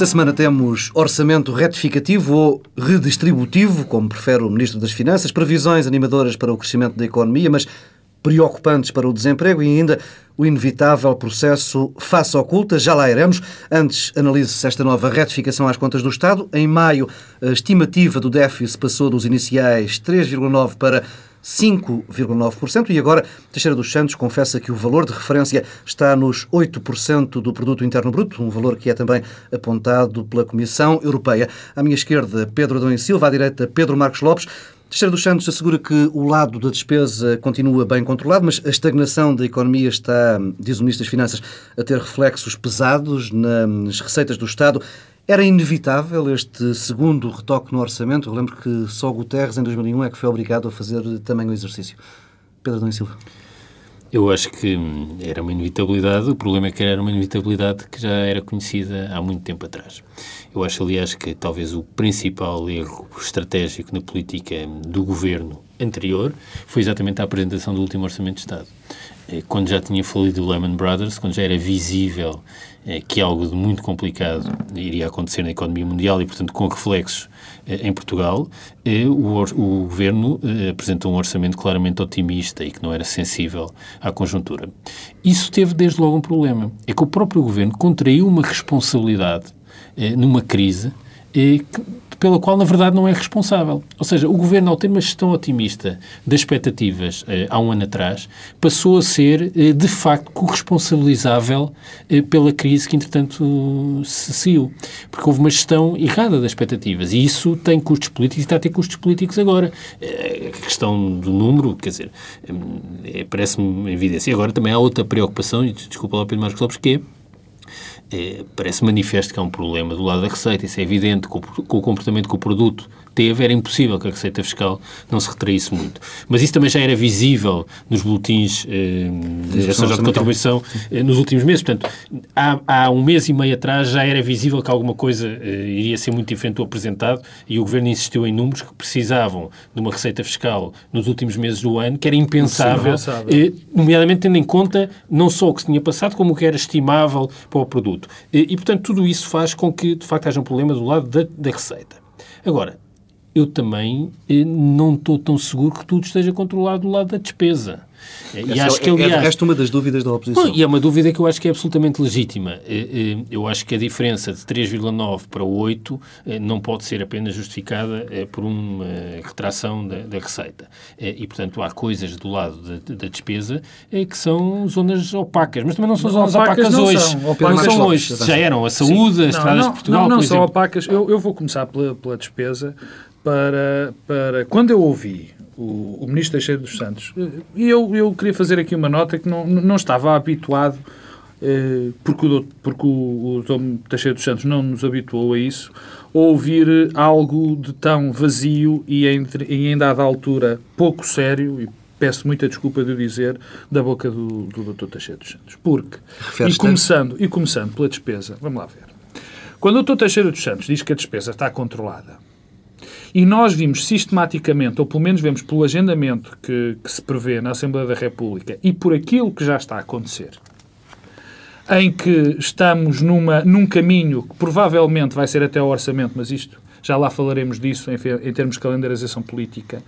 Esta semana temos orçamento retificativo ou redistributivo, como prefere o Ministro das Finanças, previsões animadoras para o crescimento da economia, mas preocupantes para o desemprego e ainda o inevitável processo face oculta. Já lá iremos. Antes, analise-se esta nova retificação às contas do Estado. Em maio, a estimativa do déficit passou dos iniciais 3,9% para 5,9%. E agora, Teixeira dos Santos confessa que o valor de referência está nos 8% do produto interno bruto, um valor que é também apontado pela Comissão Europeia. À minha esquerda, Pedro Adão e Silva, à direita, Pedro Marcos Lopes. Teixeira dos Santos assegura que o lado da despesa continua bem controlado, mas a estagnação da economia está, diz o Ministro das Finanças, a ter reflexos pesados nas receitas do Estado. Era inevitável este segundo retoque no orçamento? Eu lembro que só Guterres, em 2001, é que foi obrigado a fazer também o exercício. Pedro Dom Silva. Eu acho que era uma inevitabilidade. O problema é que era uma inevitabilidade que já era conhecida há muito tempo atrás. Eu acho, aliás, que talvez o principal erro estratégico na política do governo anterior foi exatamente a apresentação do último Orçamento de Estado. Eh, quando já tinha falido o Lehman Brothers, quando já era visível eh, que algo de muito complicado iria acontecer na economia mundial e, portanto, com reflexos eh, em Portugal, o governo apresentou um orçamento claramente otimista e que não era sensível à conjuntura. Isso teve desde logo um problema. É que o próprio governo contraiu uma responsabilidade numa crise que pela qual, na verdade, não é responsável. Ou seja, o governo, ao ter uma gestão otimista das expectativas eh, há um ano atrás, passou a ser, eh, de facto, corresponsabilizável eh, pela crise que, entretanto, se seguiu. Porque houve uma gestão errada das expectativas e isso tem custos políticos e está a ter custos políticos agora. A questão do número, quer dizer, parece-me uma evidência. E agora também há outra preocupação, e desculpa lá, Pedro Marcos Lopes, que é é, parece manifesto que há um problema do lado da receita, isso é evidente, com, com o comportamento que o produto teve, era impossível que a receita fiscal não se retraísse muito. Mas isso também já era visível nos boletins eh, de de contribuição eh, nos últimos meses. Portanto, há, há, um mês e meio atrás já era visível que alguma coisa eh, iria ser muito diferente do apresentado e o Governo insistiu em números que precisavam de uma receita fiscal nos últimos meses do ano, que era impensável, eh, nomeadamente tendo em conta não só o que se tinha passado, como o que era estimável para o produto. Eh, e, portanto, tudo isso faz com que, de facto, haja um problema do lado da, da receita. Agora, eu também eh, não estou tão seguro que tudo esteja controlado do lado da despesa. E Essa acho que, é, aliás, é, esta uma das dúvidas da oposição. Bom, e é uma dúvida que eu acho que é absolutamente legítima. Eh, eh, eu acho que a diferença de 3,9 para 8 não pode ser apenas justificada por uma retração da, da receita. E, portanto, há coisas do lado da, da, despesa que são zonas opacas, mas também não são zonas opacas, opacas hoje. São, opacas não são hoje. Já eram a saúde, Sim. as estradas não, de Portugal, Não, não são opacas. Eu, eu vou começar pela, pela despesa para, para quando eu ouvi o, o ministro Teixeira dos Santos, e eu, eu queria fazer aqui uma nota que não, não estava habituado, eh, porque, o, porque o, o. Teixeira dos Santos não nos habituou a isso, ouvir algo de tão vazio e em, em dada altura pouco sério, e peço muita desculpa de o dizer, da boca do, do Dr. Teixeira dos Santos. Porque, e começando, e começando pela despesa, vamos lá ver. Quando o Dr. Teixeira dos Santos diz que a despesa está controlada, e nós vimos sistematicamente, ou pelo menos vemos pelo agendamento que, que se prevê na Assembleia da República e por aquilo que já está a acontecer, em que estamos numa, num caminho que provavelmente vai ser até ao orçamento, mas isto já lá falaremos disso em, em termos de calendarização política,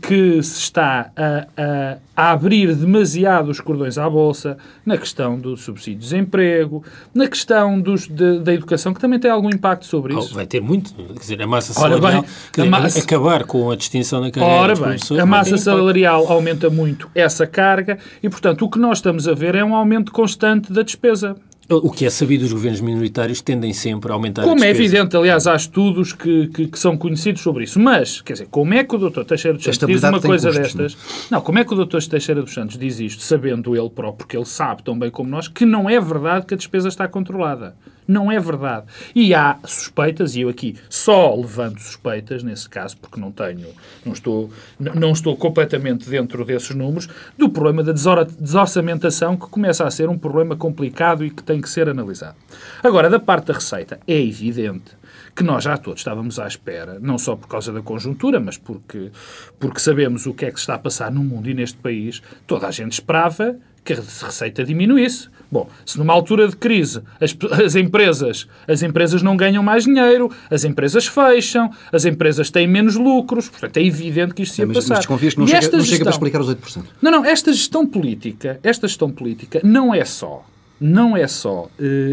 que se está a, a, a, abrir demasiado os cordões à Bolsa na questão do subsídio de desemprego, na questão dos, de, da educação, que também tem algum impacto sobre isso. Oh, vai ter muito. Quer dizer, a massa salarial, bem, massa, acabar com a distinção na carreira Ora bem, a massa salarial aumenta muito essa carga e, portanto, o que nós estamos a ver é um aumento constante da despesa. O que é sabido, os governos minoritários tendem sempre a aumentar como a é evidente, aliás, há estudos que, que, que, são conhecidos sobre isso. Mas, quer dizer, como é que o Dr. Teixeira dos Santos diz uma coisa custos, destas? Não? não, como é que o Dr. Teixeira dos Santos diz isto, sabendo ele próprio, porque ele sabe tão bem como nós, que não é verdade que a despesa está controlada. Não é verdade. E há suspeitas, e eu aqui só levanto suspeitas, nesse caso, porque não tenho, não estou, não estou completamente dentro desses números, do problema da desorçamentação, que começa a ser um problema complicado e que tem que ser analisado. Agora, da parte da receita, é evidente que nós já todos estávamos à espera, não só por causa da conjuntura, mas porque, porque sabemos o que é que se está a passar no mundo e neste país, toda a gente esperava que a receita diminuísse. Bom, se numa altura de crise as, as, empresas, as empresas não ganham mais dinheiro, as empresas fecham, as empresas têm menos lucros, portanto é evidente que isto se ia mas, passar. Mas desconfias que não, chega, não chega para explicar os 8%. Não, não, esta gestão política, esta gestão política não é só não é só uh,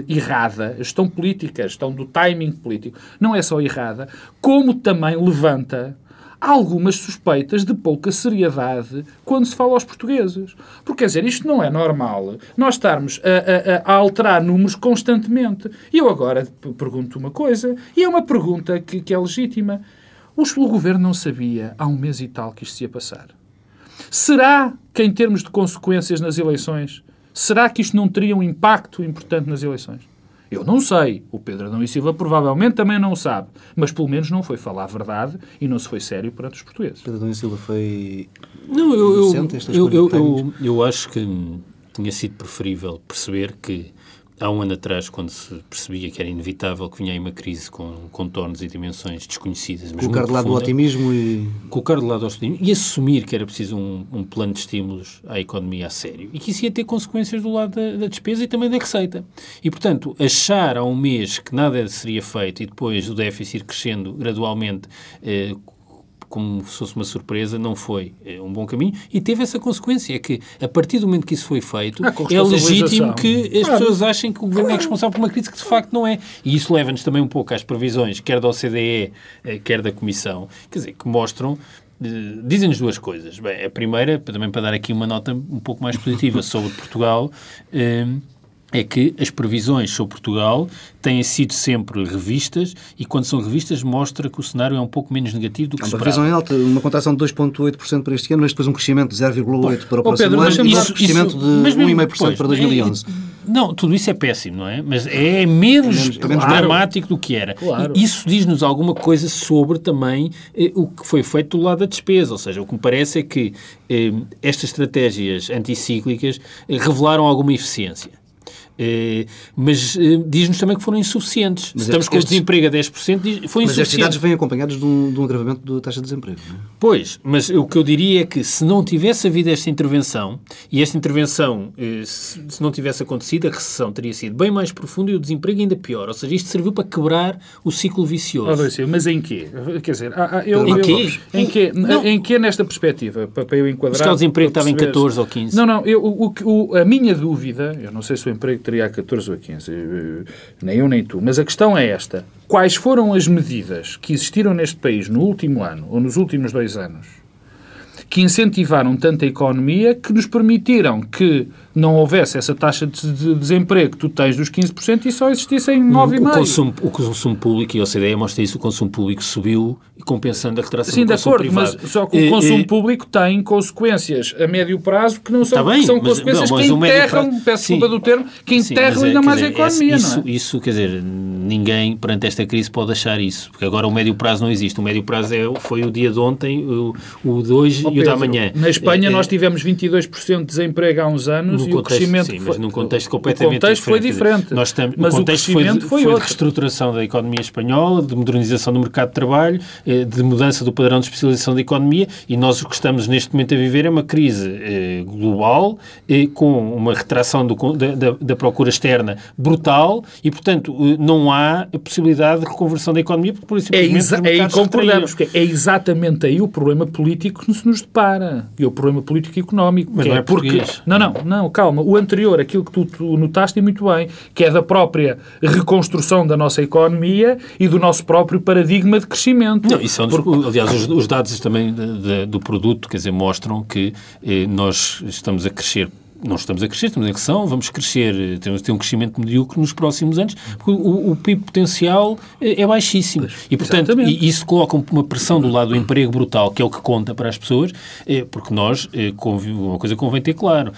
errada, a gestão política, a gestão do timing político, não é só errada, como também levanta algumas suspeitas de pouca seriedade quando se fala aos portugueses. Porque, quer dizer, isto não é normal nós estarmos a, a, a alterar números constantemente. E eu agora pergunto uma coisa, e é uma pergunta que, que é legítima. O, o governo não sabia há um mês e tal que isto se ia passar. Será que, em termos de consequências nas eleições, será que isto não teria um impacto importante nas eleições? Eu não sei. O Pedro Adão e Silva provavelmente também não sabe. Mas pelo menos não foi falar a verdade e não se foi sério perante os portugueses. Pedro Adão e Silva foi. Não, eu, eu, eu, eu, eu, eu acho que tinha sido preferível perceber que há um ano atrás, quando se percebia que era inevitável que vinha aí uma crise com contornos e dimensões desconhecidas. Mas colocar de lado o otimismo e. Colocar de lado o otimismo e assumir que era preciso um, um, plano de estímulos à economia a sério e que isso ia ter consequências do lado da, da, despesa e também da receita. E, portanto, achar há um mês que nada seria feito e depois o déficit ir crescendo gradualmente. Eh, como se fosse uma surpresa, não foi é um bom caminho e teve essa consequência, é que a partir do momento que isso foi feito, é legítimo que as claro. pessoas achem que o governo é responsável por uma crise que de facto não é. E isso leva-nos também um pouco às previsões, quer da OCDE, eh, quer da Comissão, quer dizer, que mostram eh, dizem-nos duas coisas. Bem, a primeira, também para dar aqui uma nota um pouco mais positiva sobre Portugal, eh, é que as previsões sobre Portugal têm sido sempre revistas e quando são revistas mostra que o cenário é um pouco menos negativo do que se Uma previsão em alta, uma contração de 2,8% para este ano, mas depois um crescimento de 0,8% para o próximo Pedro, ano e um crescimento de 1,5% para 2011. É, não, tudo isso é péssimo, não é? Mas é menos, é menos, é menos dramático do que era. Claro. Isso diz-nos alguma coisa sobre também eh, o que foi feito do lado da despesa. Ou seja, o que me parece é que eh, estas estratégias anticíclicas eh, revelaram alguma eficiência. Eh, mas eh, diz-nos também que foram insuficientes. Mas Estamos estes, com o desemprego a 10%, foi insuficiente. Mas estes dados vêm acompanhados de um, de um agravamento da taxa de desemprego. É? Pois, mas o que eu diria é que se não tivesse havido esta intervenção, e esta intervenção, eh, se, não tivesse acontecido, a recessão teria sido bem mais profunda e o desemprego ainda pior. Ou seja, isto serviu para quebrar o ciclo vicioso. Oh, mas em quê? Quer dizer, eu, em, eu, quê? em quê? Não. Em quê nesta perspectiva? Para, para eu enquadrar... Mas o desemprego estava em 14 ou 15. Não, não. Eu, o, o, a minha dúvida, eu não sei se o emprego teria a 14 ou a 15, nem eu nem tu, mas a questão é esta. Quais foram as medidas que existiram neste país no último ano ou nos últimos dois anos que incentivaram tanto a economia que nos permitiram que não houvesse essa taxa de desemprego que tu tens dos 15% e só existissem 9,5%. O consumo, o consumo público, e a OCDE mostra isso, o consumo público subiu compensando a retração Sim, do consumo acordo, privado. mas só que o consumo público tem consequências a médio prazo que não são, tá bem, são mas, consequências não, que enterram, prazo, peço sim, desculpa do termo, que enterram é, ainda mais dizer, a economia, isso, não é? Isso, quer dizer, ninguém perante esta crise pode achar isso, porque agora o médio prazo não existe. O médio prazo é, foi o dia de ontem, o, o de hoje oh, e o da manhã. Na Espanha é, nós tivemos 22% de desemprego há uns anos e contexto, crescimento... Sim, mas num contexto completamente o contexto diferente. foi diferente. Nós estamos, mas o contexto foi, foi, foi de reestruturação da economia espanhola, de modernização do mercado de trabalho, eh, de mudança do padrão de especialização da economia e nós o que estamos neste momento a viver é uma crise eh, global eh, com uma retração do, da, da, procura externa brutal e, portanto, não há possibilidade de reconversão da economia porque, por isso, é exa aí concordamos, é exatamente aí o problema político que se nos depara e o problema político e económico. Mas não é, é porque... Não, não, não, calma. O anterior, aquilo que tu, tu notaste muito bem, que é da própria reconstrução da nossa economia e do nosso próprio paradigma de crescimento. Não, isso é um dos, Porque... Aliás, os, os, dados também de, de, do produto, quer dizer, mostram que eh, nós estamos a crescer não estamos a crescer, estamos em recessão, vamos crescer, temos ter um crescimento medíocre nos próximos anos, porque o, o PIB potencial é, é baixíssimo. E, portanto, isso coloca uma pressão do lado do emprego brutal, que é o que conta para as pessoas, é, porque nós, uma coisa convém ter claro,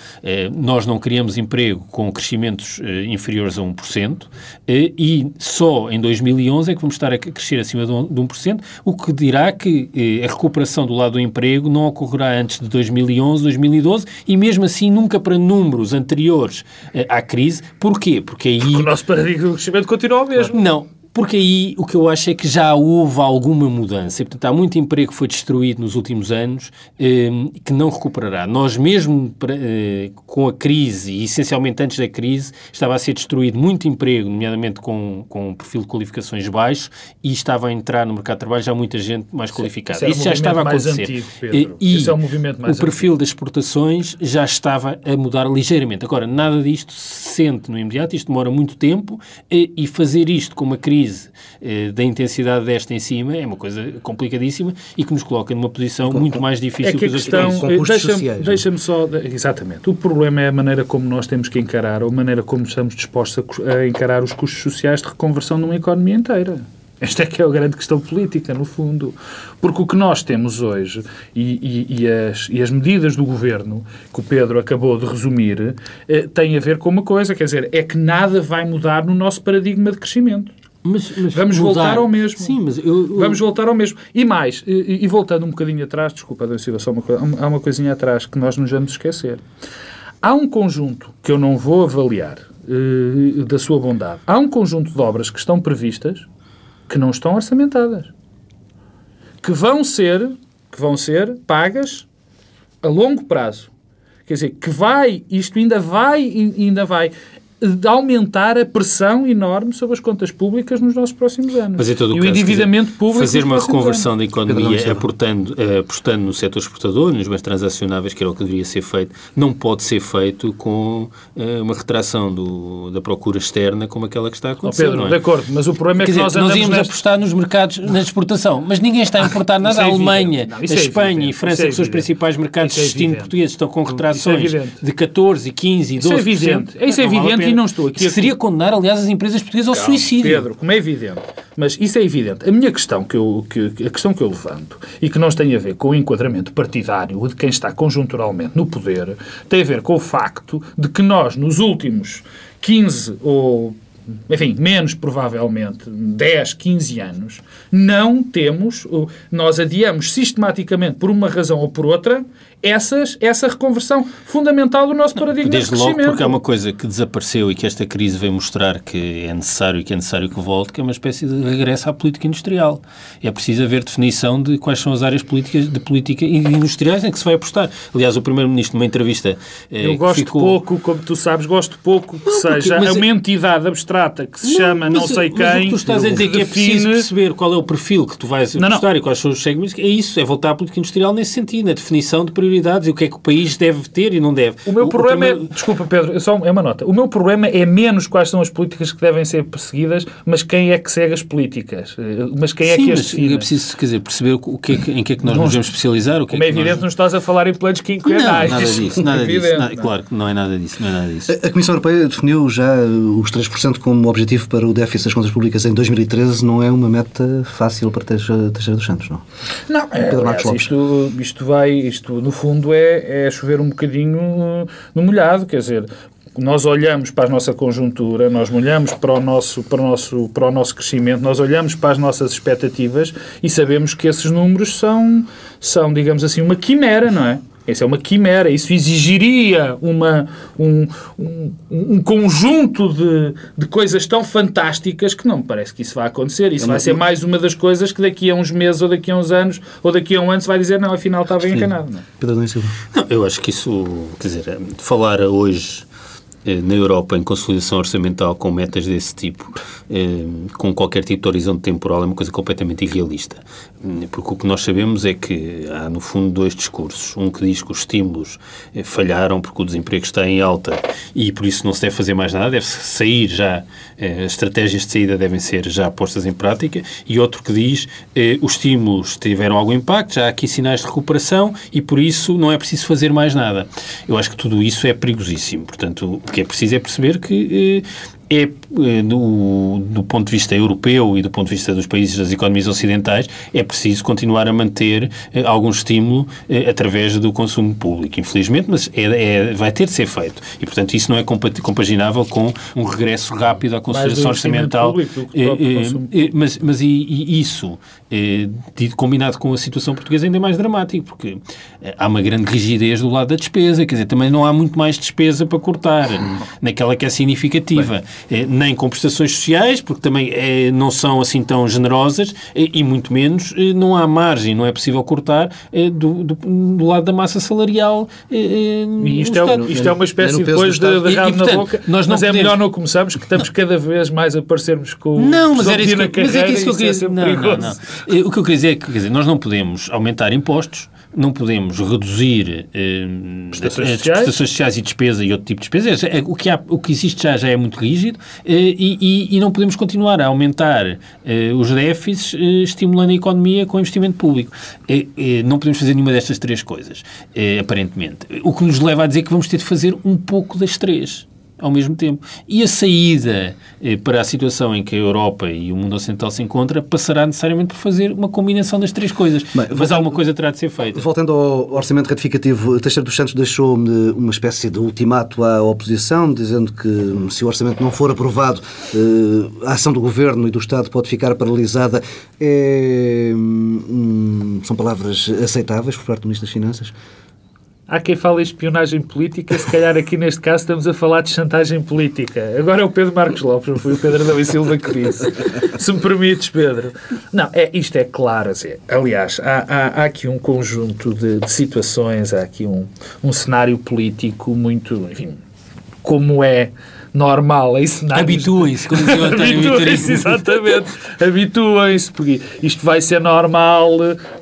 nós não criamos emprego com crescimentos inferiores a 1%, é, e só em 2011 é que vamos estar a crescer acima de 1%, o que dirá que a recuperação do lado do emprego não ocorrerá antes de 2011, 2012, e mesmo assim nunca para para números anteriores eh, à crise. Porquê? Porque aí... o nosso paradigma de crescimento continua o mesmo. Não, Porque aí o que eu acho é que já houve alguma mudança. E, portanto, há muito emprego que foi destruído nos últimos anos eh, que não recuperará. Nós, mesmo eh, com a crise, e essencialmente antes da crise, estava a ser destruído muito emprego, nomeadamente com, com um perfil de qualificações baixo, e estava a entrar no mercado de trabalho já muita gente mais qualificada. Isso, é isso já estava a acontecer. Antigo. E isso é um movimento mais o perfil antigo. das exportações já estava a mudar ligeiramente. Agora, nada disto se sente no imediato, isto demora muito tempo, e, e fazer isto com uma crise eh, da intensidade desta em cima é uma coisa complicadíssima e que nos coloca numa posição com, muito mais difícil é que, que os questão, Deixa-me é? deixa só... Exatamente. O problema é a maneira como nós temos que encarar, ou a maneira como estamos dispostos a, a encarar os custos sociais de reconversão numa economia inteira. Esta é que é a grande questão política, no fundo. Porque o que nós temos hoje e, e, e, as, e as, medidas do governo, que o Pedro acabou de resumir, eh, têm a ver com uma coisa, quer dizer, é que nada vai mudar no nosso paradigma de crescimento. Mas, mas Vamos mudar. voltar ao mesmo. Sim, mas eu, eu... Vamos voltar ao mesmo. E mais, e, e voltando um bocadinho atrás, desculpa, Adão Silva, só uma, há uma coisinha atrás que nós nos vamos esquecer. Há um conjunto que eu não vou avaliar uh, da sua bondade. Há um conjunto de obras que estão previstas que não estão orçamentadas. Que vão ser, que vão ser pagas a longo prazo. Quer dizer, que vai, isto ainda vai, ainda vai de aumentar a pressão enorme sobre as contas públicas nos nossos próximos anos. Mas em todo e o, o endividamento público. Fazer uma reconversão da economia aportando, uh, apostando no setor exportador, nos bens transacionáveis, que era o que deveria ser feito, não pode ser feito com uh, uma retração do, da procura externa como aquela que está a acontecer. Oh, Pedro, é? de acordo, mas o problema é que dizer, nós, nós íamos neste... apostar nos mercados, na exportação, mas ninguém está a importar nada. a é Alemanha, não, a é Espanha e França, é que são os principais mercados de é destino portugueses, estão com retrações de 14, 15 e 12%. Isso é evidente, isso é evidente e não estou aqui a poderia condenar, aliás, as empresas portuguesas ao Calma, suicídio. Pedro, como é evidente. Mas isso é evidente. A minha questão que eu, que, a questão que eu levanto e que não tem a ver com o enquadramento partidário de quem está conjunturalmente no poder, tem a ver com o facto de que nós, nos últimos 15 ou enfim, menos provavelmente 10, 15 anos, não temos, nós adiamos sistematicamente, por uma razão ou por outra, essas, essa reconversão fundamental do nosso paradigma Desde de crescimento. logo porque é uma coisa que desapareceu e que esta crise vem mostrar que é necessário e que é necessário que volte, que é uma espécie de regresso à política industrial. É preciso haver definição de quais são as áreas políticas de política industriais em que se vai apostar. Aliás, o Primeiro-Ministro, numa entrevista... Eh, Eu gosto ficou... pouco, como tu sabes, gosto pouco que não, seja porque, uma entidade abstrata que se não, chama não sei quem... Mas o que tu estás a dizer que é preciso perceber qual é o perfil que tu vais apostar não, e quais são os segmentos, é isso, é voltar à política industrial nesse sentido, na definição de prioridades prioridades e o que é que o país deve ter e não deve. O meu o, problema o é... Desculpa, Pedro, só é uma nota. O meu problema é menos quais são as políticas que devem ser perseguidas, mas quem é que segue as políticas. Eh, mas quem é Sim, que as é preciso, quer dizer, perceber o que é que, em que é que nós não, nos devemos especializar. O que como é, é evidente, nós... não estás a falar em planos quinquenais. Não, nada disso. Nada disso nada, claro que não é nada disso. Não é nada disso. A, a Comissão Europeia definiu já os 3% como objetivo para o déficit das contas públicas em 2013. Não é uma meta fácil para Teixeira dos Santos, não? Não, é, aliás, isto, isto vai, isto no fundo é, é chover um bocadinho uh, no molhado, quer dizer, nós olhamos para a nossa conjuntura, nós olhamos para o nosso, para o nosso, para o nosso crescimento, nós olhamos para as nossas expectativas e sabemos que esses números são, são digamos assim, uma quimera, não é? Isso é uma quimera, isso exigiria uma, um, um, um conjunto de, de coisas tão fantásticas que não me parece que isso vai acontecer. Isso é vai ser mais uma das coisas que daqui a uns meses, ou daqui a uns anos, ou daqui a um ano se vai dizer, não, afinal estava enganado. Não, é? Pedro não, eu acho que isso, quer dizer, falar hoje na Europa em consolidação orçamental com metas desse tipo, eh, com qualquer tipo de horizonte temporal, é uma coisa completamente irrealista. Hum, porque o que nós sabemos é que há, no fundo, dois discursos. Um que diz que os estímulos eh, falharam porque o desemprego está em alta e por isso não se deve fazer mais nada, deve sair já, as estratégias de saída devem ser já postas em prática. E outro que diz os estímulos tiveram algum impacto, já há aqui sinais de recuperação e por isso não é preciso fazer mais nada. Eu acho que tudo isso é perigosíssimo. Portanto, que é preciso é perceber que eh, é, do, do, ponto de vista europeu e do ponto de vista dos países das economias ocidentais, é preciso continuar a manter eh, algum estímulo eh, através do consumo público, infelizmente, mas é, é, vai ter de ser feito. E, portanto, isso não é compaginável com um regresso rápido à consolidação orçamental. Público, mas mas e, e isso, combinado com a situação portuguesa, ainda é mais dramático, porque há uma grande rigidez do lado da despesa, quer dizer, também não há muito mais despesa para cortar, naquela que é significativa. Bem, nem com prestações sociais, porque também é, não são assim tão generosas, e, e, muito menos não há margem, não é possível cortar do, do, do lado da massa salarial. E isto, é, isto é uma espécie depois de, de rabo na boca, nós não mas podemos... é melhor não começarmos, que estamos cada vez mais a parecermos com não, mas era isso que, carreira, mas é que isso que eu queria dizer. Não, não, não. O que eu queria dizer é que dizer, nós não podemos aumentar impostos, não podemos reduzir eh, prestações, as, sociais. prestações sociais e despesa e outro tipo de despesa. É, o, que há, o que existe já, já é muito rígido eh, e, e, não podemos continuar a aumentar eh, os déficits eh, estimulando a economia com investimento público. Eh, eh, não podemos fazer nenhuma destas três coisas, aparentemente. O que nos leva a dizer que vamos ter de fazer um pouco das três ao mesmo tempo. E a saída eh, para a situação em que a Europa e o mundo ocidental se encontra passará necessariamente por fazer uma combinação das três coisas. Bem, Mas voltando, alguma coisa terá de ser feita. Voltando ao orçamento ratificativo, Teixeira dos Santos deixou uma espécie de ultimato à oposição, dizendo que se o orçamento não for aprovado, eh, a ação do governo e do Estado pode ficar paralisada. É, hum, são palavras aceitáveis por parte do Ministro das Finanças? Há quem fale em espionagem política, se calhar aqui neste caso estamos a falar de chantagem política. Agora é o Pedro Marcos Lopes, não foi o Pedro e Silva que disse. Se me permites, Pedro. Não, é, isto é claro. Assim, aliás, há, há, há, aqui um conjunto de, de, situações, há aqui um, um cenário político muito, enfim, como é normal em cenários... Habituem-se, como dizia Habituem-se, exatamente. Habituem-se, porque isto vai ser normal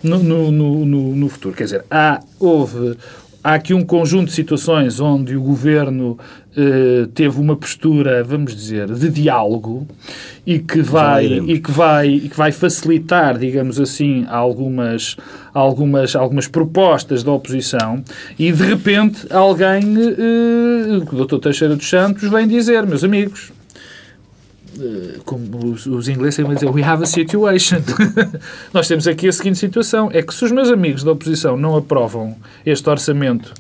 no, no, no, no, futuro. Quer dizer, há, houve há aqui um conjunto de situações onde o governo eh, teve uma postura, vamos dizer, de diálogo e que vai e que vai e que vai facilitar, digamos assim, algumas algumas algumas propostas da oposição e de repente alguém, eh, o Dr. Teixeira dos Santos, vem dizer, meus amigos, como os, os ingleses vão dizer, we have a situation. Nós temos aqui a seguinte situação: é que se os meus amigos da oposição não aprovam este orçamento,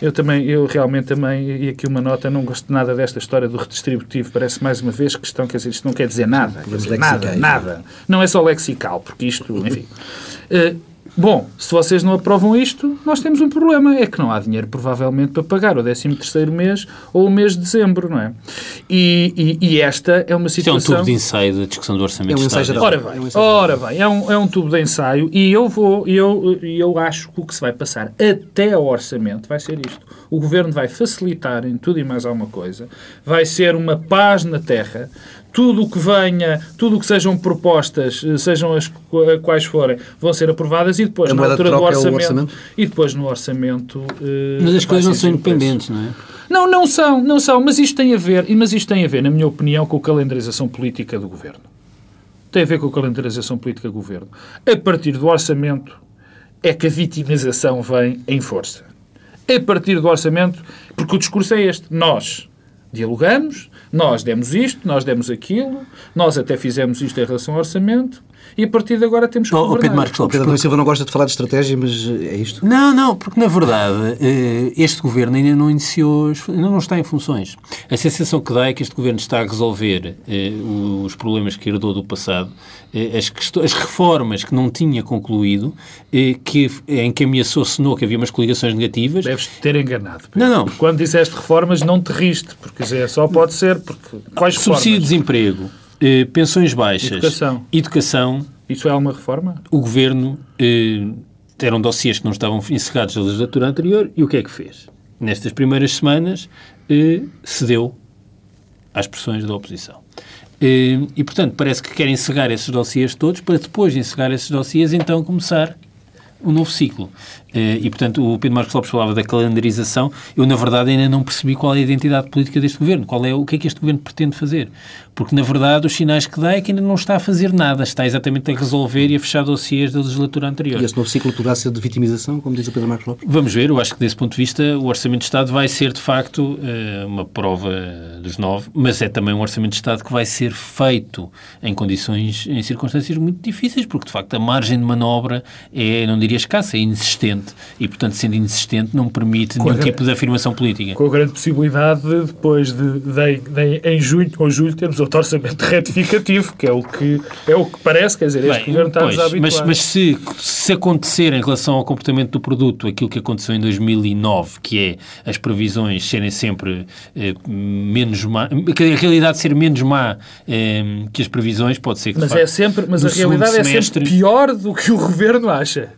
eu também, eu realmente também, e aqui uma nota, não gosto nada desta história do redistributivo, parece mais uma vez questão, quer dizer, isto não quer dizer nada, quer dizer, nada, nada. Não é só lexical, porque isto, enfim. Uh, Bom, se vocês não aprovam isto, nós temos um problema. É que não há dinheiro, provavelmente, para pagar o 13 mês ou o mês de dezembro, não é? E, e, e esta é uma situação... Isto é um tubo de ensaio da discussão do Orçamento é um ensaio Ora bem, é um ora bem é, um, é um tubo de ensaio e eu vou, eu, eu acho que o que se vai passar até ao Orçamento vai ser isto. O Governo vai facilitar em tudo e mais alguma coisa, vai ser uma paz na terra, tudo o que venha, tudo o que sejam propostas, eh, sejam as quais forem, vão ser aprovadas e depois, a na altura do orçamento, é orçamento, e depois no orçamento. Uh, mas as coisas não são independentes, não é? Não, não são, não são, mas isto tem a ver, mas isto tem a ver, na minha opinião, com a calendarização política do governo. Tem a ver com a calendarização política do governo. A partir do orçamento é que a vitimização vem em força. A partir do orçamento, porque o discurso é este. Nós dialogamos, nós demos isto, nós demos aquilo, nós até fizemos isto em relação ao orçamento e a partir de agora temos que oh, governar. Pedro Marcos Lopes, Pedro Silva não gosta de falar de estratégia, mas eh, é isto? Não, não, porque na verdade eh, este governo ainda não iniciou, ainda não está em funções. A sensação que dá é que este governo está a resolver eh, os problemas que herdou do passado, as, as reformas que não tinha concluído, que, em que ameaçou Senou que havia umas coligações negativas. Deves ter enganado. Pedro. Não, não. Quando disseste reformas, não te riste, porque é, só pode ser. Porque, quais Subsídio de desemprego eh, pensões baixas, educação. educação. Isso é uma reforma? O governo eh, eram dossiês que não estavam encerrados na legislatura anterior e o que é que fez? Nestas primeiras semanas eh, cedeu às pressões da oposição. Eh, e, portanto, parece que querem encerrar esses dossiês todos para depois de encerrar esses dossiês, então começar um novo ciclo. Eh, e, portanto, o Pedro Marcos Lopes falava da calendarização. Eu, na verdade, ainda não percebi qual é a identidade política deste governo. Qual é, o que é que este governo pretende fazer? Porque, na verdade, os sinais que dá é que ainda não está a fazer nada. Está exatamente a resolver e a fechar dossiês da legislatura anterior. E esse novo ciclo poderá ser de vitimização, como diz o Pedro Marcos Lopes? Vamos ver. Eu acho que, desse ponto de vista, o Orçamento de Estado vai ser, de facto, eh, uma prova dos nove, mas é também um Orçamento de Estado que vai ser feito em condições, em circunstâncias muito difíceis, porque, de facto, a margem de manobra é, não diria escassa, é inexistente. E, portanto, sendo inexistente, não permite nenhum tipo de afirmação política. Com a grande possibilidade de, depois de, de, de, em junho ou julho, termos outro orçamento retificativo, que é o que, é o que parece, quer dizer, este Bem, governo está-nos a Mas, mas se, se acontecer em relação ao comportamento do produto aquilo que aconteceu em 2009, que é as previsões serem sempre eh, menos má, que a realidade ser menos má eh, que as previsões, pode ser que... Mas, é sempre, mas a realidade semestre... é sempre pior do que o governo acha.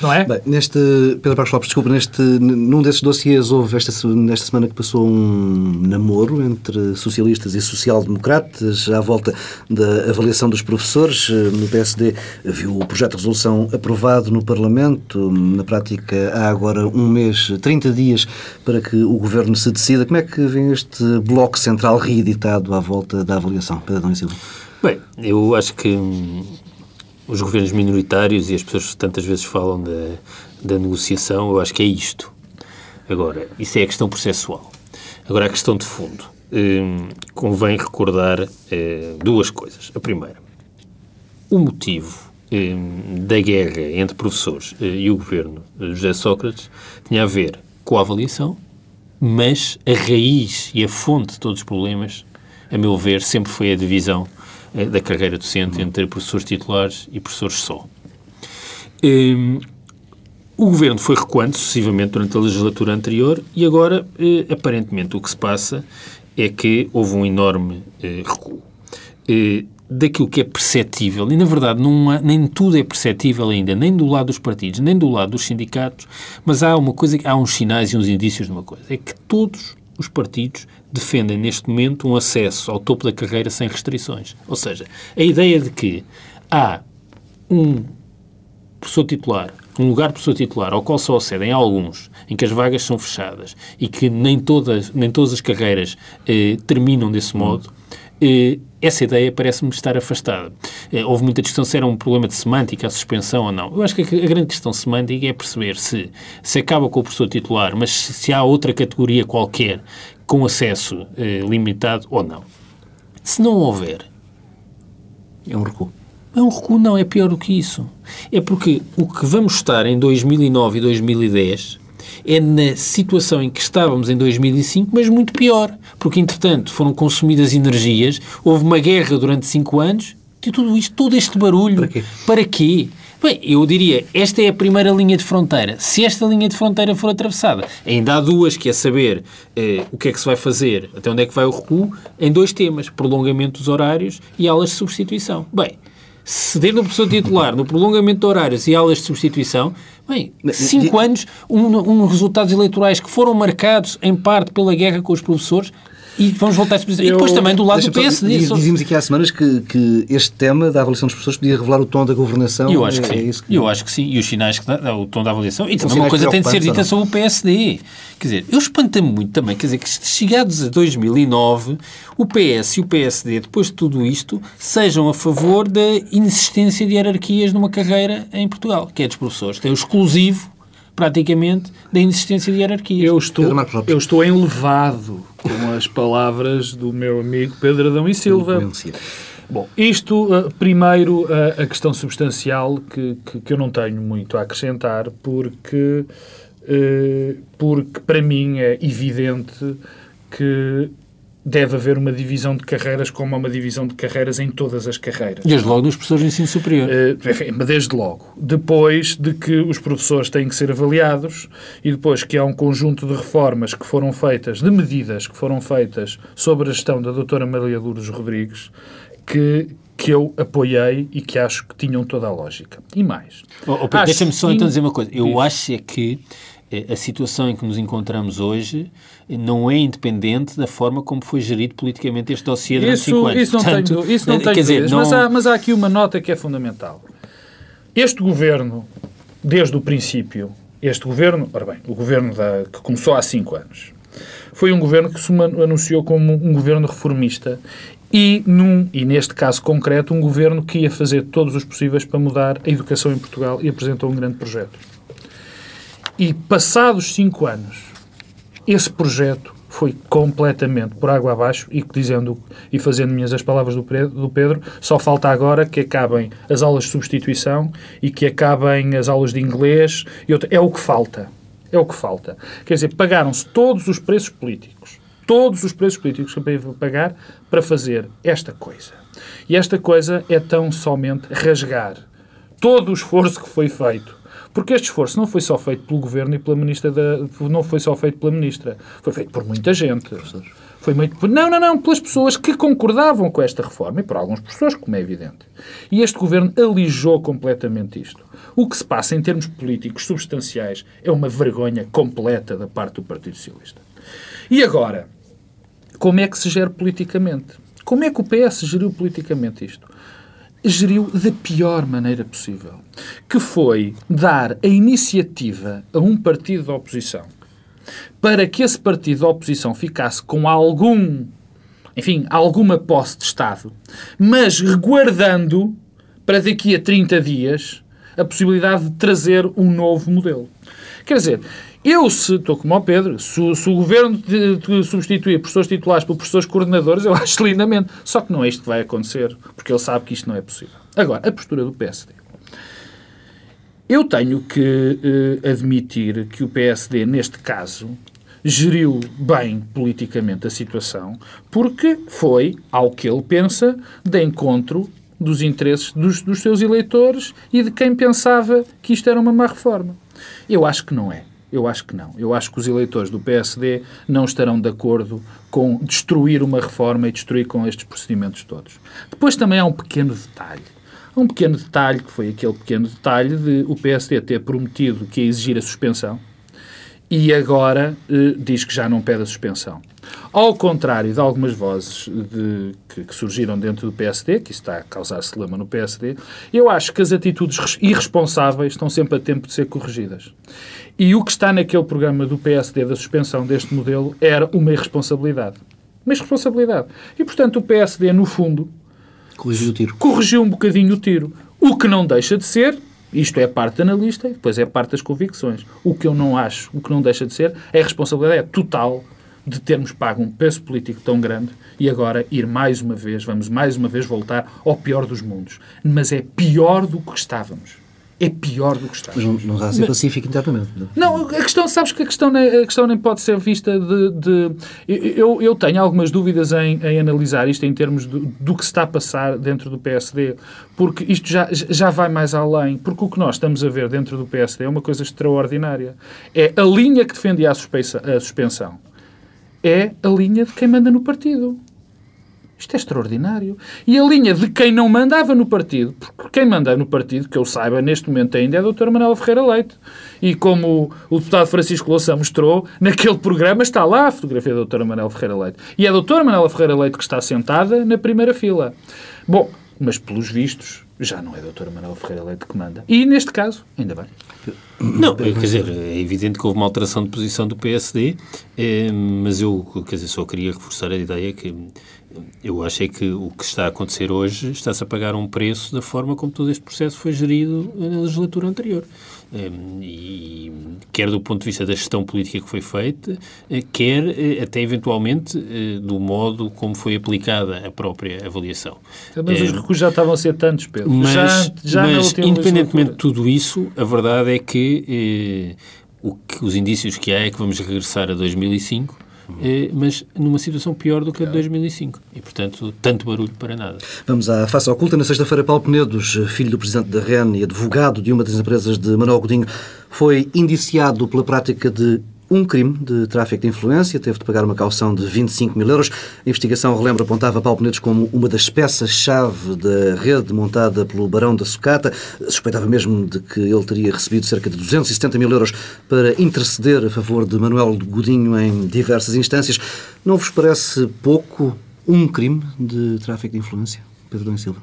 Não é? Bem, neste, Pedro Marcos Lopes, desculpa, neste, num desses dossiês houve esta, nesta semana que passou um namoro entre socialistas e social-democratas à volta da avaliação dos professores. No PSD viu o projeto de resolução aprovado no Parlamento. Na prática, há agora um mês, 30 dias, para que o Governo se decida. Como é que vem este bloco central reeditado à volta da avaliação, Pedro Adão Silva? Bem, eu acho que os governos minoritários e as pessoas tantas vezes falam da, da negociação, eu acho que é isto. Agora, isso é a questão processual. Agora, a questão de fundo. Hum, convém recordar eh, duas coisas. A primeira, o motivo hum, da guerra entre professores eh, e o governo José Sócrates tinha a ver com a avaliação, mas a raiz e a fonte de todos os problemas, a meu ver, sempre foi a divisão da carreira docente entre professores titulares e professores só. Um, o governo foi recuando sucessivamente durante a legislatura anterior e agora, eh, aparentemente, o que se passa é que houve um enorme eh, recuo. Eh, daquilo que é perceptível, e na verdade há, nem tudo é perceptível ainda, nem do lado dos partidos, nem do lado dos sindicatos, mas há uma coisa, há uns sinais e uns indícios de uma coisa, é que todos os partidos defendem neste momento um acesso ao topo da carreira sem restrições. Ou seja, a ideia de que há um professor titular, um lugar professor titular ao qual só acedem alguns, em que as vagas são fechadas e que nem todas, nem todas as carreiras eh, terminam desse modo, eh, essa ideia parece-me estar afastada. Eh, houve muita discussão se era um problema de semântica, a suspensão ou não. Eu acho que a, grande questão semântica é perceber se, se acaba com o professor titular, mas se, se há outra categoria qualquer com acesso eh, limitado ou não. Se não houver. É um recuo. É um recuo, não, é pior do que isso. É porque o que vamos estar em 2009 e 2010 é na situação em que estávamos em 2005, mas muito pior. Porque, entretanto, foram consumidas energias, houve uma guerra durante cinco anos, e tudo isto, todo este barulho. Para quê? Para quê? Bem, eu diria, esta é a primeira linha de fronteira. Se esta linha de fronteira for atravessada, ainda há duas, que é saber eh, o que é que se vai fazer, até onde é que vai o recuo, em dois temas, prolongamento dos horários e aulas de substituição. Bem, ceder no professor titular, no prolongamento de horários e aulas de substituição, bem, cinco anos, um, um resultados eleitorais que foram marcados em parte pela guerra com os professores, e vamos voltar a. E depois também do lado do PSD. Diz, dizíamos aqui há semanas que, que este tema da avaliação dos professores podia revelar o tom da governação. Eu acho que é, sim. É que... Eu acho que sim. E os sinais que dá, o tom da avaliação. E também uma coisa tem de ser dita sobre o PSD. Quer dizer, eu espanto-me muito também, quer dizer, que chegados a 2009, o PS e o PSD, depois de tudo isto, sejam a favor da inexistência de hierarquias numa carreira em Portugal, que é dos professores. Tem o exclusivo praticamente, da inexistência de hierarquia. Eu estou, eu estou enlevado com as palavras do meu amigo Pedro Adão e Silva. Bom, isto, uh, primeiro, uh, a questão substancial que, que, que, eu não tenho muito a acrescentar, porque, uh, porque para mim é evidente que deve haver uma divisão de carreiras como há uma divisão de carreiras em todas as carreiras. Desde logo nos professores de ensino superior. Uh, enfim, desde logo. Depois de que os professores têm que ser avaliados e depois que há um conjunto de reformas que foram feitas, de medidas que foram feitas sobre a gestão da doutora Maria Lourdes Rodrigues, que, que eu apoiei e que acho que tinham toda a lógica. E mais. Oh, oh, Deixa-me só então dizer uma coisa. Eu acho é que a situação em que nos encontramos hoje não é independente da forma como foi gerido politicamente este dossiê durante isso, cinco anos. Isso não Portanto, tenho, isso não eh, tenho dizer, não... mas, há, mas há aqui uma nota que é fundamental. Este governo, desde o princípio, este governo, ora bem, o governo da, que começou há cinco anos, foi um governo que se anunciou como um governo reformista e, num, e neste caso concreto, um governo que ia fazer todos os possíveis para mudar a educação em Portugal e apresentou um grande projeto. E passados cinco anos, esse projeto foi completamente por água abaixo e dizendo e fazendo minhas as palavras do Pedro, só falta agora que acabem as aulas de substituição e que acabem as aulas de inglês. É o que falta. É o que falta. Quer dizer, pagaram-se todos os preços políticos. Todos os preços políticos que eu pagar para fazer esta coisa. E esta coisa é tão somente rasgar todo o esforço que foi feito porque este esforço não foi só feito pelo Governo e pela Ministra da... não foi só feito pela Ministra, foi feito por muita gente. Foi feito por... Não, não, não, pelas pessoas que concordavam com esta reforma e por algumas pessoas, como é evidente. E este Governo alijou completamente isto. O que se passa em termos políticos substanciais é uma vergonha completa da parte do Partido Socialista. E agora, como é que se gera politicamente? Como é que o PS geriu politicamente isto? Geriu da pior maneira possível, que foi dar a iniciativa a um partido da oposição para que esse partido da oposição ficasse com algum, enfim, alguma posse de Estado, mas reguardando para daqui a 30 dias a possibilidade de trazer um novo modelo. Quer dizer, eu, se estou como o Pedro, se, se o governo substituir professores titulares por professores coordenadores, eu acho lindamente. Só que não é isto que vai acontecer, porque ele sabe que isto não é possível. Agora, a postura do PSD. Eu tenho que eh, admitir que o PSD, neste caso, geriu bem politicamente a situação, porque foi, ao que ele pensa, de encontro dos interesses dos, dos seus eleitores e de quem pensava que isto era uma má reforma. Eu acho que não é. Eu acho que não. Eu acho que os eleitores do PSD não estarão de acordo com destruir uma reforma e destruir com estes procedimentos todos. Depois também há um pequeno detalhe. Há um pequeno detalhe, que foi aquele pequeno detalhe de o PSD ter prometido que ia exigir a suspensão e agora eh, diz que já não pede a suspensão. Ao contrário de algumas vozes de, que, que, surgiram dentro do PSD, que está a causar celema no PSD, eu acho que as atitudes irresponsáveis estão sempre a tempo de ser corrigidas. E o que está naquele programa do PSD da suspensão deste modelo era uma irresponsabilidade. Uma irresponsabilidade. E, portanto, o PSD, no fundo, corrigiu o tiro. Corrigiu um bocadinho o tiro. O que não deixa de ser, isto é parte da analista e depois é parte das convicções. O que eu não acho, o que não deixa de ser, é a responsabilidade total de termos pago um peso político tão grande e agora ir mais uma vez, vamos mais uma vez voltar ao pior dos mundos. Mas é pior do que estávamos é pior do que está. Mas não, não está a ser pacífico internamente. Não? a questão, sabes que a questão, nem, a questão nem pode ser vista de... de eu, eu tenho algumas dúvidas em, em analisar isto em termos do, do que se está a passar dentro do PSD, porque isto já, já vai mais além, porque o que nós estamos a ver dentro do PSD é uma coisa extraordinária. É a linha que defendia a, a suspensão. É a linha de quem manda no partido. Isto é extraordinário. E a linha de quem não mandava no partido, porque quem manda no partido, que eu saiba neste momento ainda, é a doutora Manuela Ferreira Leite. E como o deputado Francisco Louçã mostrou, naquele programa está lá a fotografia da doutora Manuela Ferreira Leite. E é a doutora Manuela Ferreira Leite que está sentada na primeira fila. Bom, mas pelos vistos, já não é a doutora Manuela Ferreira Leite que manda. E neste caso, ainda bem. Não, quer dizer, é evidente que houve uma alteração de posição do PSD, eh, mas eu, quer dizer, só queria reforçar a ideia que eu acho é que o que está a acontecer hoje está-se a pagar um preço da forma como todo este processo foi gerido na legislatura anterior. Ehm, e quer do ponto de vista da gestão política que foi feita, eh, quer eh, até eventualmente eh, do modo como foi aplicada a própria avaliação. Mas os recursos já estavam a ser tantos, Pedro. Mas, já, já mas independentemente de tudo isso, a verdade é que, o que os indícios que há é que vamos regressar a 2005 eh, mas numa situação pior do que a de 2005. E, portanto, tanto barulho para nada. Vamos à face oculta. Na sexta-feira, Paulo Penedos, filho do presidente da REN e advogado de uma das empresas de Manuel Godinho, foi indiciado pela prática de um crime de tráfico de influência, teve de pagar uma caução de 25 mil euros. A investigação, relembro, apontava Paulo Penedos como uma das peças-chave da rede montada pelo Barão da Sucata. Suspeitava mesmo de que ele teria recebido cerca de 270 mil euros para interceder a favor de Manuel Godinho em diversas instâncias. Não vos parece pouco um crime de tráfico de influência, Pedro Domingos Silva?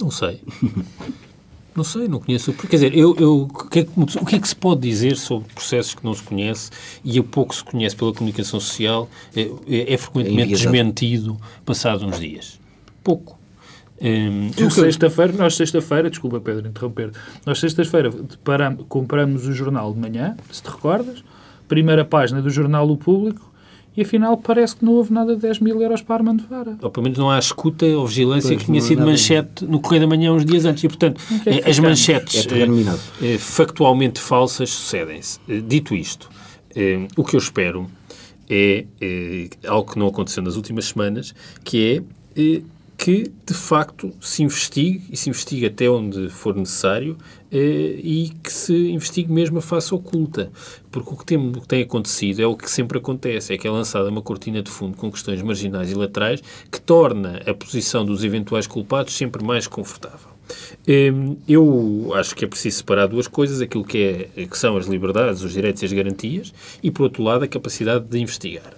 Não sei. Não sei, não conheço. Quer dizer, eu, eu, o, que é que, o que é que se pode dizer sobre processos que não se conhece e a pouco se conhece pela comunicação social é, é, é frequentemente é desmentido passado uns dias? Pouco. Um, sexta-feira, nós sexta-feira, desculpa Pedro interromper, nós sexta-feira compramos o jornal de manhã, se te recordas, primeira página do jornal O Público, e afinal parece que não houve nada de 10 mil euros para Armando Vara. Ou pelo menos não há escuta ou vigilância Pois, que tinha sido manchete no Correio da Manhã uns dias antes. E, portanto, é eh, as manchetes É eh, eh, factualmente falsas sucedem-se. Dito isto, o que eu espero é algo que não aconteceu nas últimas semanas, que é que, de facto, se investigue, e se investigue até onde for necessário, eh, e que se investigue mesmo a face oculta. Porque o que tem, o que tem acontecido é o que sempre acontece, é que é lançada uma cortina de fundo com questões marginais e laterais que torna a posição dos eventuais culpados sempre mais confortável. Hum, Eu acho que é preciso separar duas coisas, aquilo que, é, que são as liberdades, os direitos e as garantias, e, por outro lado, a capacidade de investigar.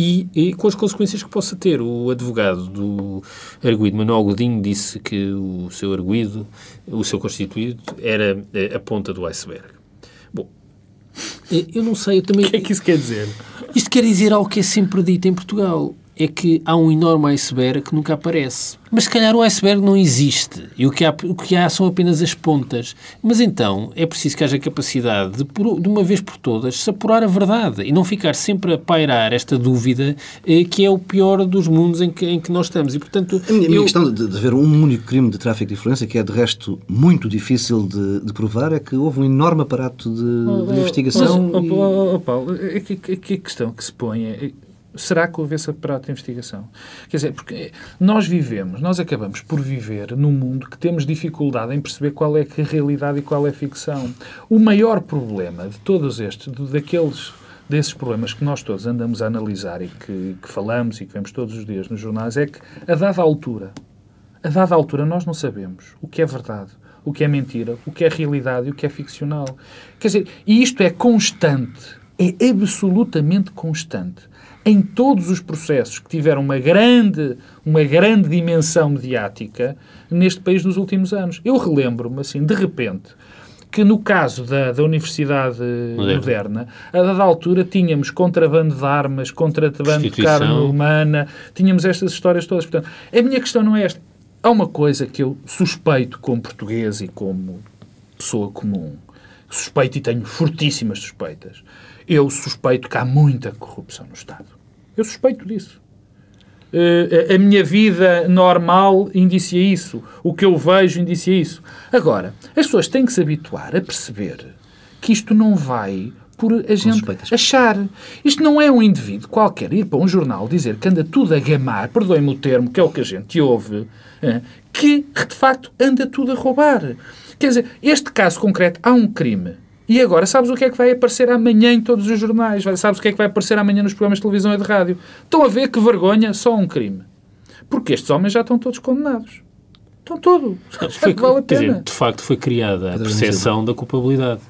E, e com as consequências que possa ter. O advogado do arguído Manuel Godinho disse que o seu arguído, o seu constituído, era eh, a ponta do iceberg. Bom, eh, eu não sei, eu também... O que é que isso quer dizer? Isto quer dizer algo que é sempre dito em Portugal. É que há um enorme iceberg que nunca aparece. Mas se calhar o iceberg não existe. E o que há, o que há são apenas as pontas. Mas então é preciso que haja capacidade de, de uma vez por todas, se apurar a verdade e não ficar sempre a pairar esta dúvida eh, que é o pior dos mundos em que, em que nós estamos. E, portanto, A minha, a minha eu- questão de, de haver um único crime de tráfico de influência, que é de resto muito difícil de, de provar, é que houve um enorme aparato de, de investigação. Mas, e- oh, oh, oh, Paulo, a, que- a- a questão que se põe é. Será que houve esse aparato de investigação? Quer dizer, porque nós vivemos, nós acabamos por viver num mundo que temos dificuldade em perceber qual é que é realidade e qual é ficção. O maior problema de todos estes, daqueles desses problemas que nós todos andamos a analisar e que, que falamos e que vemos todos os dias nos jornais, é que, a dada altura, a dada altura nós não sabemos o que é verdade, o que é mentira, o que é realidade e o que é ficcional. Quer dizer, e isto é constante, é absolutamente constante. Em todos os processos que tiveram uma grande, uma grande dimensão mediática neste país nos últimos anos. Eu relembro-me, assim, de repente, que no caso da, da Universidade Moderna, a dada altura tínhamos contrabando de armas, contrabando de carne humana, tínhamos estas histórias todas. Portanto, a minha questão não é esta. Há uma coisa que eu suspeito como português e como pessoa comum, suspeito e tenho fortíssimas suspeitas. Eu suspeito que há muita corrupção no Estado. Eu suspeito disso. Eh, a a minha vida normal indicia isso. O que eu vejo indicia isso. Agora, as pessoas têm que se habituar a perceber que isto não vai por a gente achar. Isto não é um indivíduo qualquer ir para um jornal dizer que anda tudo a gamar, perdoem-me o termo, que é o que a gente ouve, eh, que de facto anda tudo a roubar. Quer dizer, este caso concreto, há um crime. E agora, sabes o que é que vai aparecer amanhã em todos os jornais? Vai- Sabes o que é que vai aparecer amanhã nos programas de televisão e de rádio? Estão a ver que vergonha, só um crime. Porque estes homens já estão todos condenados. Estão todos. Foi, vale a quer pena. dizer, de facto foi criada a percepção da culpabilidade.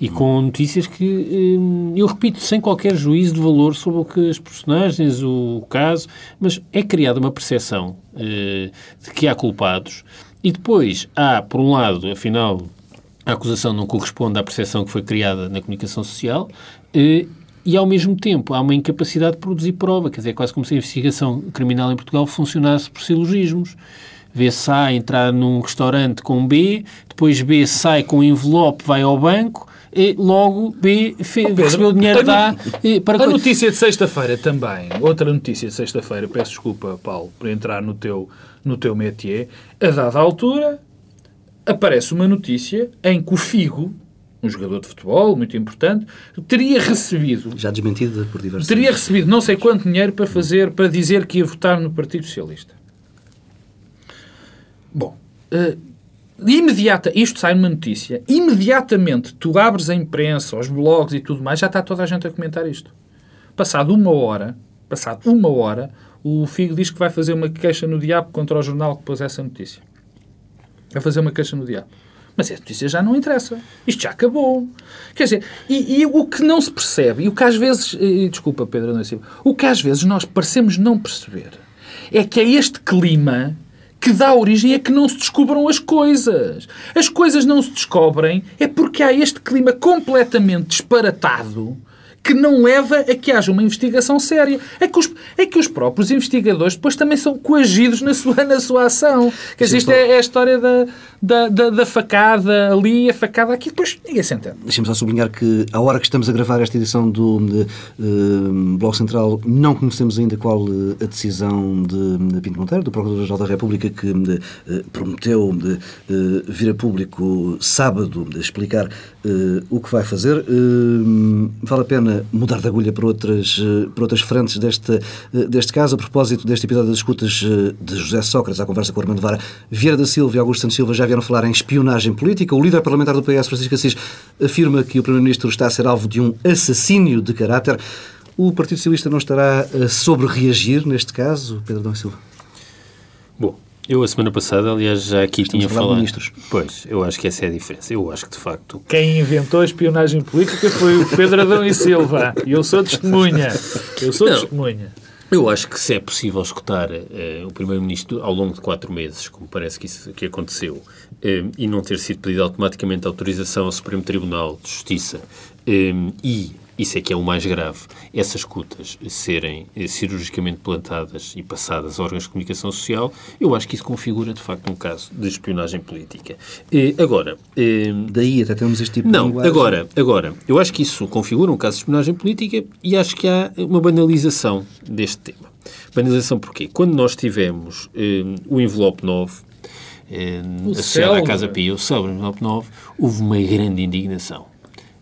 E com notícias que, hum, eu repito, sem qualquer juízo de valor sobre o que as personagens, o caso, mas é criada uma percepção eh, de que há culpados e depois há, por um lado, afinal, a acusação não corresponde à percepção que foi criada na comunicação social eh, e, ao mesmo tempo, há uma incapacidade de produzir prova. Quer dizer, é quase como se a investigação criminal em Portugal funcionasse por silogismos. Vê-se A entrar num restaurante com B, depois B sai com um envelope, vai ao banco, e logo B fe- Pedro, recebeu o dinheiro da A para... A notícia de sexta-feira também, outra notícia de sexta-feira, peço desculpa, Paulo, por entrar no teu, no teu métier, a dada altura aparece uma notícia em que o Figo, um jogador de futebol muito importante, teria recebido, Já desmentida por diversos. teria recebido não sei quanto dinheiro para fazer, para dizer que ia votar no Partido Socialista. Bom, eh, imediata, isto sai numa notícia, imediatamente tu abres a imprensa, os blogs e tudo mais, já está toda a gente a comentar isto. Passado uma hora, passado uma hora, o Figo diz que vai fazer uma queixa no diabo contra o jornal que pôs essa notícia. Vai fazer uma queixa no diabo. Mas essa notícia já não interessa. Isto já acabou. Quer dizer, e, e o que não se percebe, e o que às vezes, e, desculpa Pedro, André Silva, o que às vezes nós parecemos não perceber, é que é este clima que dá origem a que não se descubram as coisas. As coisas não se descobrem é porque há este clima completamente disparatado que não leva a que haja uma investigação séria. É que os, é que os próprios investigadores depois também são coagidos na sua, na sua ação. Quer dizer, isto é, é a história da, da, da, da facada ali, a facada aqui, depois ninguém se entende. Deixa-me só sublinhar que, à hora que estamos a gravar esta edição do de, uh, Bloco Central, não conhecemos ainda qual uh, a decisão de, de Pinto Monteiro, do Procurador-Geral da República, que uh, prometeu vir a público sábado explicar o que vai fazer. vale a pena mudar de agulha para outras, para outras frentes deste, deste caso, a propósito deste episódio das escutas de José Sócrates à conversa com Armando Vara, Vieira da Silva e Augusto Santos Silva já vieram falar em espionagem política. O líder parlamentar do PS, Francisco Assis, afirma que o Primeiro-Ministro está a ser alvo de um assassínio de caráter. O Partido Socialista não estará a sobre-reagir neste caso, Pedro Dom Silva? Bom, eu a semana passada, aliás, já aqui Estamos tinha falado. Ministros. Pois, eu acho que essa é a diferença. Eu acho que de facto. Quem inventou a espionagem política foi o Pedro Adão e Silva. E eu sou testemunha. Eu sou não. testemunha. Eu acho que se é possível escutar uh, o Primeiro-Ministro ao longo de quatro meses, como parece que isso que aconteceu, uh, e não ter sido pedida automaticamente autorização ao Supremo Tribunal de Justiça um, e isso é que é o mais grave, essas escutas serem eh, cirurgicamente plantadas e passadas a órgãos de comunicação social, eu acho que isso configura, de facto, um caso de espionagem política. E, agora... Eh, Daí até temos este tipo não, de linguagem. agora, agora, eu acho que isso configura um caso de espionagem política e acho que há uma banalização deste tema. Banalização porquê? Quando nós tivemos eh, o envelope 9, eh, associado à Casa Pia, o célebre envelope 9, houve uma grande indignação.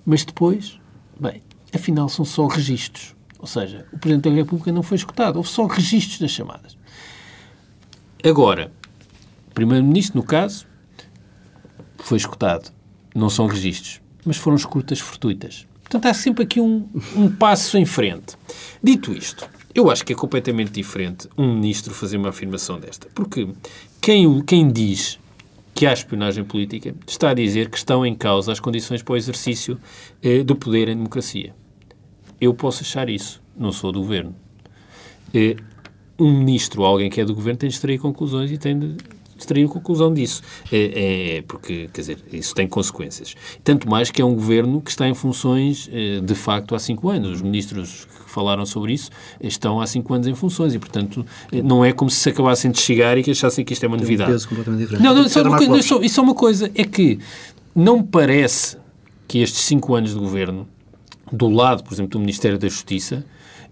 Mas depois, bem, afinal são só registros. Ou seja, o Presidente da República não foi escutado, houve só registros das chamadas. Agora, o Primeiro-Ministro, no caso, foi escutado. Não são registros, mas foram escutas fortuitas. Portanto, há sempre aqui um, um passo em frente. Dito isto, eu acho que é completamente diferente um ministro fazer uma afirmação desta. Porque quem, quem diz que há espionagem política está a dizer que estão em causa as condições para o exercício eh, do poder em democracia. Eu posso achar isso, não sou do governo. Eh, um ministro ou alguém que é do governo tem de extrair conclusões e tem de extrair a conclusão disso. É, é, porque, quer dizer, isso tem consequências. Tanto mais que é um governo que está em funções, de facto, há cinco anos. Os ministros que falaram sobre isso estão há cinco anos em funções e, portanto, não é como se se acabassem de chegar e que achassem que isto é uma novidade. Um não, não, só uma coisa, só, isso é uma coisa, é que não me parece que estes cinco anos de governo, do lado, por exemplo, do Ministério da Justiça,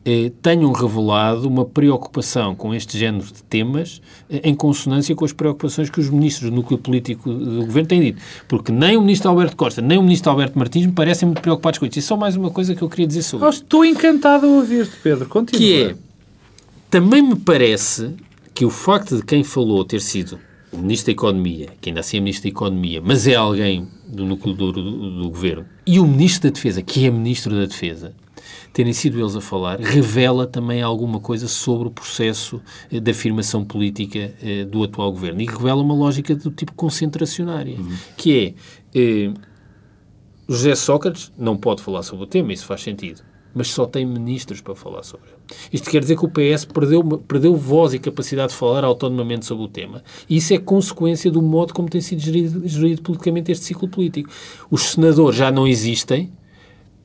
eh, tenham revelado uma preocupação com este género de temas eh, em consonância com as preocupações que os ministros do núcleo político do governo têm dito. Porque nem o ministro Alberto Costa, nem o ministro Alberto Martins me parecem muito preocupados com isso. E só mais uma coisa que eu queria dizer sobre Estou encantado a ouvir-te, Pedro. Continua. Que é, também me parece que o facto de quem falou ter sido o Ministro da Economia, que ainda assim é Ministro da Economia, mas é alguém do núcleo do, do, do Governo, e o Ministro da Defesa, que é Ministro da Defesa, terem sido eles a falar, revela também alguma coisa sobre o processo eh, de afirmação política eh, do atual governo. E revela uma lógica do tipo concentracionária, uhum. que é eh, José Sócrates não pode falar sobre o tema, isso faz sentido, mas só tem ministros para falar sobre ele. Isto quer dizer que o PS perdeu, perdeu voz e capacidade de falar autonomamente sobre o tema. E isso é consequência do modo como tem sido gerido, gerido politicamente este ciclo político. Os senadores já não existem,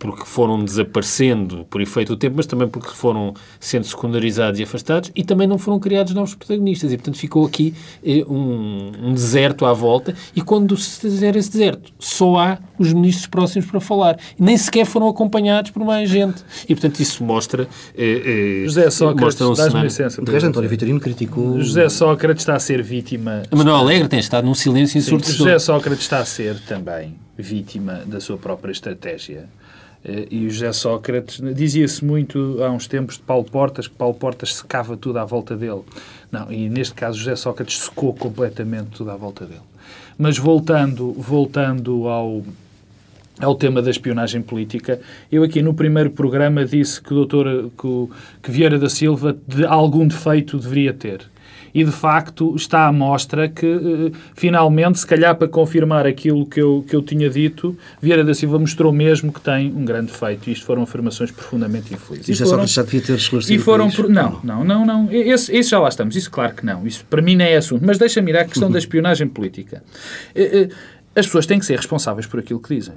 porque foram desaparecendo por efeito do tempo, mas também porque foram sendo secundarizados e afastados e também não foram criados novos protagonistas. E, portanto, ficou aqui eh, um, um, deserto à volta. E quando se fizer esse deserto, só há os ministros próximos para falar. Nem sequer foram acompanhados por mais gente. E, portanto, isso mostra. Eh, eh, José Sócrates, um dás-me licença. De resto, António Vitorino criticou. José Sócrates está a ser vítima. Manuel Alegre tem estado num silêncio ensurdecedor. José Sócrates está a ser também vítima da sua própria estratégia e o José Sócrates, dizia-se muito há uns tempos de Paulo Portas, que Paulo Portas secava tudo à volta dele. Não, e neste caso José Sócrates secou completamente tudo à volta dele. Mas voltando, voltando ao, ao tema da espionagem política, eu aqui no primeiro programa disse que o doutor que, que Vieira da Silva de algum defeito deveria ter e de facto está à mostra que eh, finalmente, se calhar para confirmar aquilo que eu, que eu tinha dito, Vieira da Silva mostrou mesmo que tem um grande feito e isto foram afirmações profundamente infelizes. Isso é só que já devia ter esclarecido. E foram por, não, não, não, não. Esse, esse, já lá estamos. Isso claro que não. Isso para mim não é assunto. Mas deixa-me ir à questão da espionagem política. Eh, eh, as pessoas têm que ser responsáveis por aquilo que dizem.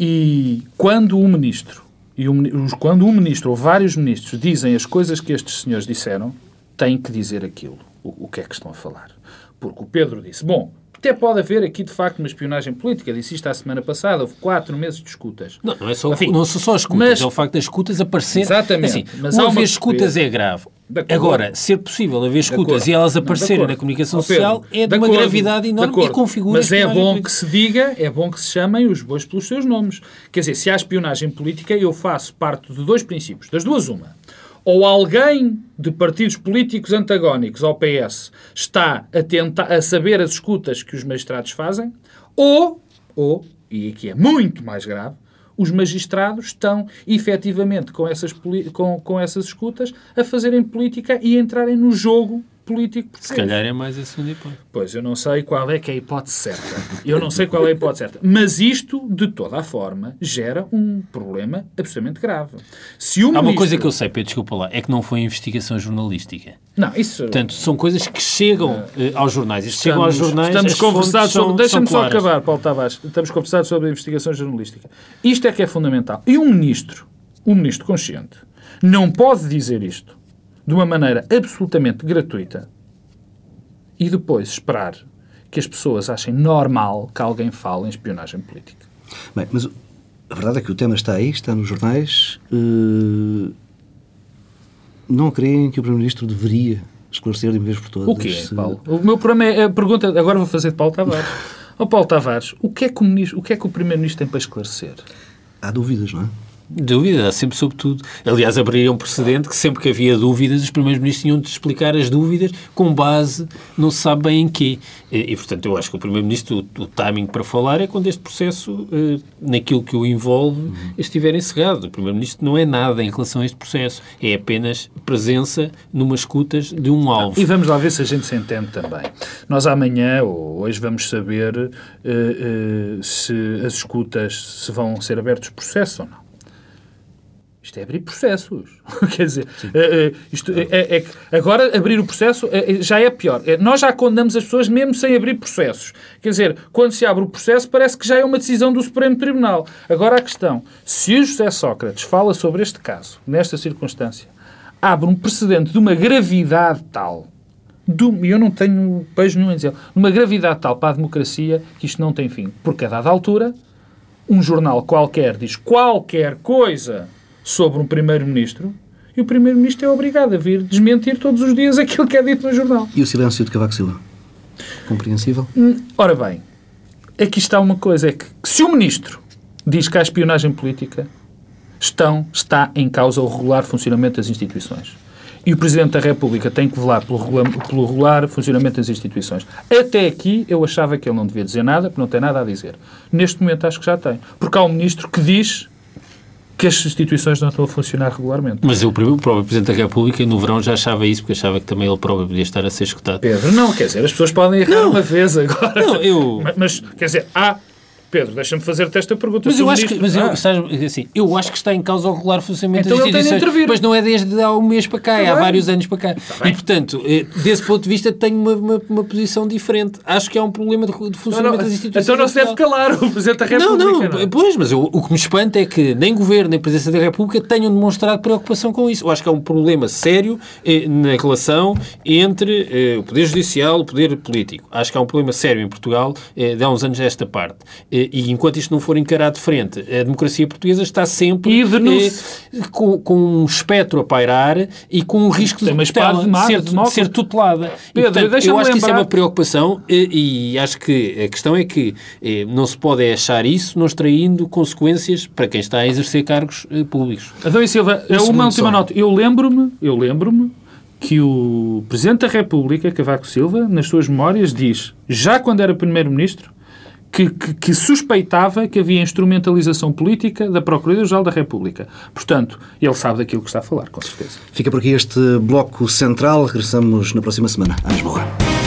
E quando o ministro e o, quando um ministro ou vários ministros dizem as coisas que estes senhores disseram, tem que dizer aquilo. o, o que é que estão a falar. Porque o Pedro disse, bom, até pode haver aqui, de facto, uma espionagem política. Disse isto a semana passada. Houve quatro meses de escutas. Não, não, é só, Enfim, não são só as escutas. Mas, é o facto das escutas aparecerem. Exatamente. Assim, mas o haver escutas é grave. Agora, ser possível haver escutas e elas aparecerem na comunicação social é de uma gravidade enorme e configura Mas é bom que se diga, é bom que se chamem os bois pelos seus nomes. Quer dizer, se há espionagem política, eu faço parte de dois princípios. Das duas, uma. Ou alguém de partidos políticos antagónicos ao PS está a, tentar, a saber as escutas que os magistrados fazem, ou, ou, e aqui é muito mais grave, os magistrados estão efetivamente com essas, com, com essas escutas a fazerem política e entrarem no jogo político português. Se calhar é mais a segunda hipótese. Pois, eu não sei qual é que é a hipótese certa. Eu não sei qual é a hipótese certa. Mas isto, de toda a forma, gera um problema absolutamente grave. Se o Há uma coisa que eu sei, Pedro, desculpa lá, é que não foi investigação jornalística. Não, isso... Portanto, são coisas que chegam uh, aos jornais. Estamos, chegam aos jornais... Estamos conversados sobre... Deixa-me só acabar, Paulo Tavares. Estamos conversados sobre a investigação jornalística. Isto é que é fundamental. E um ministro, um ministro consciente, não pode dizer isto de uma maneira absolutamente gratuita e depois esperar que as pessoas achem normal que alguém fale em espionagem política. Bem, mas a verdade é que o tema está aí, está nos jornais. Uh, não creem que o Primeiro-Ministro deveria esclarecer de uma vez por todas? O quê, Paulo? O meu problema é a pergunta, agora vou fazer de Paulo Tavares. Ó oh, Paulo Tavares, o que é que o, o, que é que o Primeiro-Ministro tem para esclarecer? Há dúvidas, não é? Dúvida, há sempre sobre tudo. Aliás, abriria um precedente que sempre que havia dúvidas, os primeiros ministros tinham de explicar as dúvidas com base não se sabe bem em quê. E, e portanto, eu acho que o primeiro-ministro, o, o, timing para falar é quando este processo, eh, naquilo que o envolve, uhum. estiver encerrado. O primeiro-ministro não é nada em relação a este processo. É apenas presença numa escutas de um alvo. E vamos lá ver se a gente se entende também. Nós amanhã, ou hoje, vamos saber uh, uh, se as escutas se vão ser abertos processo ou não. Isto é abrir processos. Quer dizer, uh, isto é, é, é, agora abrir o processo uh, já é pior. nós já condenamos as pessoas mesmo sem abrir processos. Quer dizer, quando se abre o processo parece que já é uma decisão do Supremo Tribunal. Agora a questão, se o José Sócrates fala sobre este caso, nesta circunstância, abre um precedente de uma gravidade tal, e eu não tenho beijo nenhum em dizer, uma gravidade tal para a democracia que isto não tem fim. Porque a dada altura, um jornal qualquer diz qualquer coisa sobre um primeiro-ministro e o primeiro-ministro é obrigado a vir desmentir todos os dias aquilo que é dito no jornal. E o silêncio de Cavaco Silva? Compreensível? Hum, ora bem, aqui está uma coisa, é que se o ministro diz que há espionagem política, estão, está em causa o regular funcionamento das instituições. E o Presidente da República tem que velar pelo pelo regular funcionamento das instituições. Até aqui eu achava que ele não devia dizer nada, porque não tem nada a dizer. Neste momento acho que já tem. Porque há um ministro que diz que as instituições não estão a funcionar regularmente. Mas o próprio Presidente da República, no verão, já achava isso, porque achava que também ele próprio podia estar a ser escutado. Pedro, não, quer dizer, as pessoas podem errar não. uma vez agora. Não, eu... Mas, mas quer dizer, há Pedro, deixa-me fazer-te esta pergunta. Mas, eu acho, que, mas ah. eu, assim, eu acho que está em causa o regular funcionamento então das instituições. Mas não é desde há um mês para cá, é há vários anos para cá. E, portanto, eh, desse ponto de vista, tenho uma, uma, uma, posição diferente. Acho que é um problema de, de funcionamento não, não, das instituições. Então não se deve calar o Presidente da República. Não, não, não. pois, mas eu, o que me espanta é que nem Governo nem Presidência da República tenham demonstrado preocupação com isso. Eu acho que é um problema sério eh, na relação entre eh, o Poder Judicial e o Poder Político. Acho que há um problema sério em Portugal eh, de há uns anos desta parte. Eh, e enquanto isto não for encarado de frente. A democracia portuguesa está sempre eh, com, com, um espectro a pairar e com um risco de, tutela, de, ser, de, ser, tutelada. Pedro, e, portanto, eu acho lembrar... que isso é uma preocupação e, e, acho que a questão é que eh, não se pode achar isso não extraindo consequências para quem está a exercer cargos eh, públicos. Adão e Silva, um uma última só. nota. Eu lembro-me, eu lembro-me que o Presidente da República, Cavaco Silva, nas suas memórias, diz, já quando era Primeiro-Ministro, que, que, que, suspeitava que havia instrumentalização política da Procuradoria-Geral da República. Portanto, ele sabe daquilo que está a falar, com certeza. Fica por aqui este bloco central. Regressamos na próxima semana. À Lisboa.